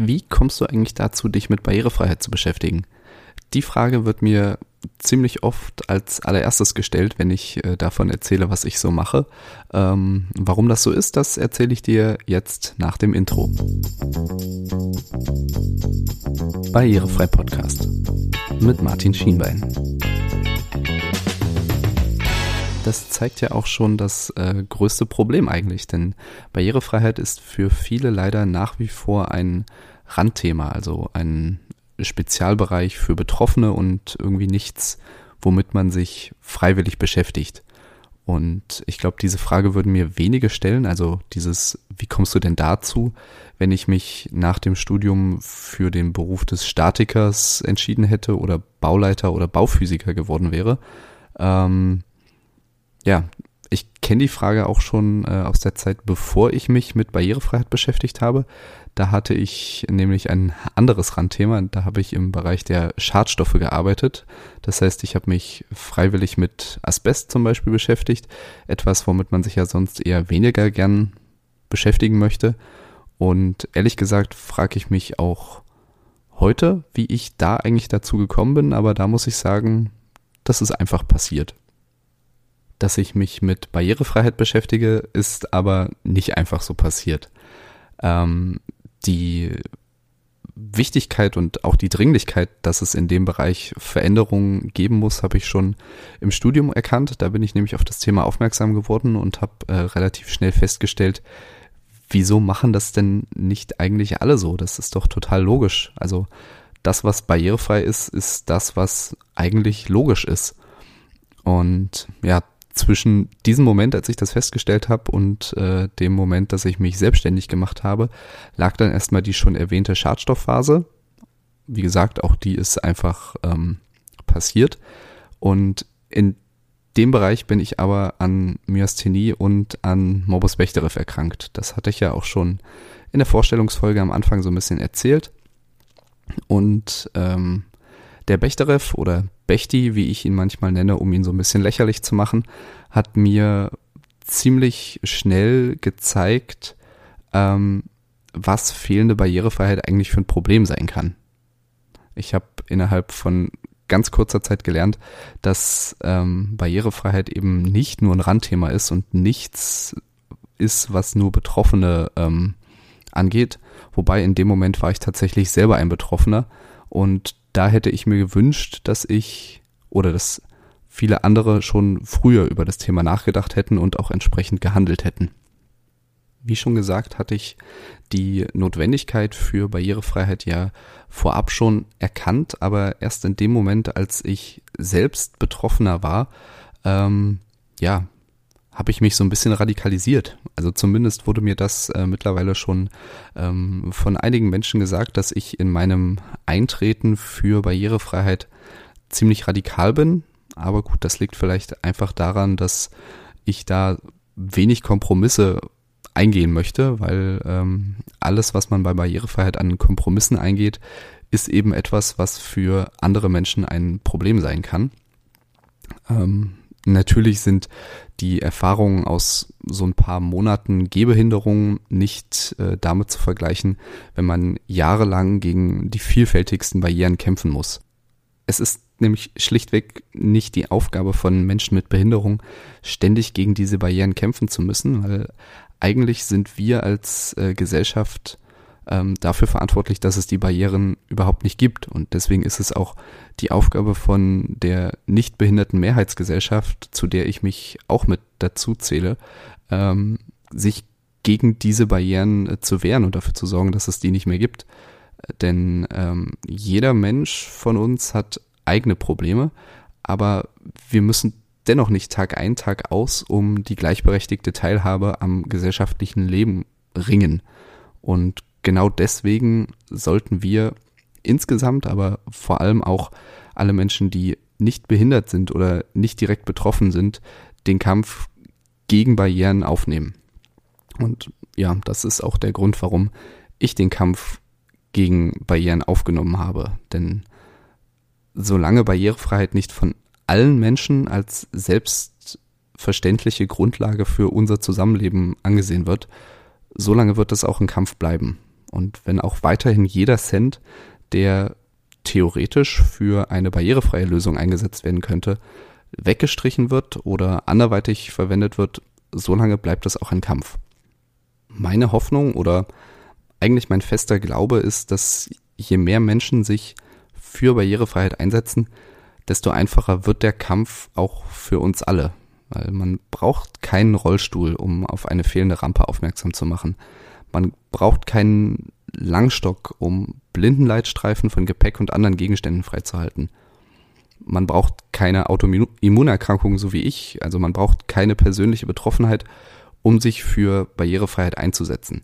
Wie kommst du eigentlich dazu, dich mit Barrierefreiheit zu beschäftigen? Die Frage wird mir ziemlich oft als allererstes gestellt, wenn ich äh, davon erzähle, was ich so mache. Ähm, warum das so ist, das erzähle ich dir jetzt nach dem Intro. Barrierefrei Podcast mit Martin Schienbein. Das zeigt ja auch schon das äh, größte Problem eigentlich, denn Barrierefreiheit ist für viele leider nach wie vor ein Randthema, also ein Spezialbereich für Betroffene und irgendwie nichts, womit man sich freiwillig beschäftigt. Und ich glaube, diese Frage würden mir wenige stellen. Also dieses, wie kommst du denn dazu, wenn ich mich nach dem Studium für den Beruf des Statikers entschieden hätte oder Bauleiter oder Bauphysiker geworden wäre? Ähm, ja, ich kenne die Frage auch schon äh, aus der Zeit, bevor ich mich mit Barrierefreiheit beschäftigt habe. Da hatte ich nämlich ein anderes Randthema. Da habe ich im Bereich der Schadstoffe gearbeitet. Das heißt, ich habe mich freiwillig mit Asbest zum Beispiel beschäftigt. Etwas, womit man sich ja sonst eher weniger gern beschäftigen möchte. Und ehrlich gesagt frage ich mich auch heute, wie ich da eigentlich dazu gekommen bin. Aber da muss ich sagen, das ist einfach passiert dass ich mich mit Barrierefreiheit beschäftige, ist aber nicht einfach so passiert. Ähm, die Wichtigkeit und auch die Dringlichkeit, dass es in dem Bereich Veränderungen geben muss, habe ich schon im Studium erkannt. Da bin ich nämlich auf das Thema aufmerksam geworden und habe äh, relativ schnell festgestellt, wieso machen das denn nicht eigentlich alle so? Das ist doch total logisch. Also das, was barrierefrei ist, ist das, was eigentlich logisch ist. Und ja, zwischen diesem Moment, als ich das festgestellt habe, und äh, dem Moment, dass ich mich selbstständig gemacht habe, lag dann erstmal die schon erwähnte Schadstoffphase. Wie gesagt, auch die ist einfach ähm, passiert. Und in dem Bereich bin ich aber an Myasthenie und an Morbus Bechterew erkrankt. Das hatte ich ja auch schon in der Vorstellungsfolge am Anfang so ein bisschen erzählt. Und ähm, der Bechterew oder Bechti, wie ich ihn manchmal nenne, um ihn so ein bisschen lächerlich zu machen, hat mir ziemlich schnell gezeigt, ähm, was fehlende Barrierefreiheit eigentlich für ein Problem sein kann. Ich habe innerhalb von ganz kurzer Zeit gelernt, dass ähm, Barrierefreiheit eben nicht nur ein Randthema ist und nichts ist, was nur Betroffene ähm, angeht. Wobei in dem Moment war ich tatsächlich selber ein Betroffener und da hätte ich mir gewünscht, dass ich oder dass viele andere schon früher über das Thema nachgedacht hätten und auch entsprechend gehandelt hätten. Wie schon gesagt, hatte ich die Notwendigkeit für Barrierefreiheit ja vorab schon erkannt, aber erst in dem Moment, als ich selbst Betroffener war, ähm, ja, habe ich mich so ein bisschen radikalisiert. Also zumindest wurde mir das äh, mittlerweile schon ähm, von einigen Menschen gesagt, dass ich in meinem Eintreten für Barrierefreiheit ziemlich radikal bin. Aber gut, das liegt vielleicht einfach daran, dass ich da wenig Kompromisse eingehen möchte, weil ähm, alles, was man bei Barrierefreiheit an Kompromissen eingeht, ist eben etwas, was für andere Menschen ein Problem sein kann. Ähm, Natürlich sind die Erfahrungen aus so ein paar Monaten Gehbehinderung nicht äh, damit zu vergleichen, wenn man jahrelang gegen die vielfältigsten Barrieren kämpfen muss. Es ist nämlich schlichtweg nicht die Aufgabe von Menschen mit Behinderung, ständig gegen diese Barrieren kämpfen zu müssen, weil eigentlich sind wir als äh, Gesellschaft ähm, dafür verantwortlich, dass es die Barrieren überhaupt nicht gibt. Und deswegen ist es auch die Aufgabe von der nicht behinderten Mehrheitsgesellschaft, zu der ich mich auch mit dazu zähle, ähm, sich gegen diese Barrieren äh, zu wehren und dafür zu sorgen, dass es die nicht mehr gibt. Denn ähm, jeder Mensch von uns hat eigene Probleme, aber wir müssen dennoch nicht Tag ein, Tag aus um die gleichberechtigte Teilhabe am gesellschaftlichen Leben ringen. Und genau deswegen sollten wir insgesamt, aber vor allem auch alle Menschen, die nicht behindert sind oder nicht direkt betroffen sind, den Kampf gegen Barrieren aufnehmen. Und ja, das ist auch der Grund, warum ich den Kampf gegen Barrieren aufgenommen habe. Denn solange Barrierefreiheit nicht von allen Menschen als selbstverständliche Grundlage für unser Zusammenleben angesehen wird, solange wird es auch ein Kampf bleiben. Und wenn auch weiterhin jeder Cent, der theoretisch für eine barrierefreie Lösung eingesetzt werden könnte, weggestrichen wird oder anderweitig verwendet wird, solange bleibt es auch ein Kampf. Meine Hoffnung oder eigentlich mein fester Glaube ist, dass je mehr Menschen sich für Barrierefreiheit einsetzen, desto einfacher wird der Kampf auch für uns alle. Weil man braucht keinen Rollstuhl, um auf eine fehlende Rampe aufmerksam zu machen. Man braucht keinen Langstock, um Blindenleitstreifen von Gepäck und anderen Gegenständen freizuhalten. Man braucht keine Autoimmunerkrankung so wie ich, also man braucht keine persönliche Betroffenheit, um sich für Barrierefreiheit einzusetzen.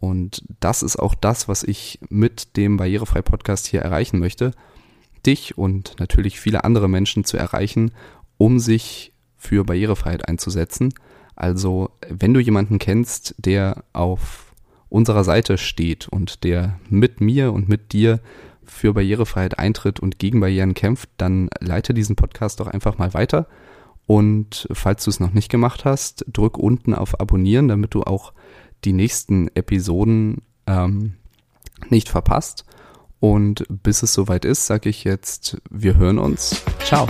Und das ist auch das, was ich mit dem Barrierefrei Podcast hier erreichen möchte. Dich und natürlich viele andere Menschen zu erreichen, um sich für Barrierefreiheit einzusetzen. Also, wenn du jemanden kennst, der auf unserer Seite steht und der mit mir und mit dir für Barrierefreiheit eintritt und gegen Barrieren kämpft, dann leite diesen Podcast doch einfach mal weiter. Und falls du es noch nicht gemacht hast, drück unten auf Abonnieren, damit du auch die nächsten Episoden ähm, nicht verpasst. Und bis es soweit ist, sage ich jetzt, wir hören uns. Ciao.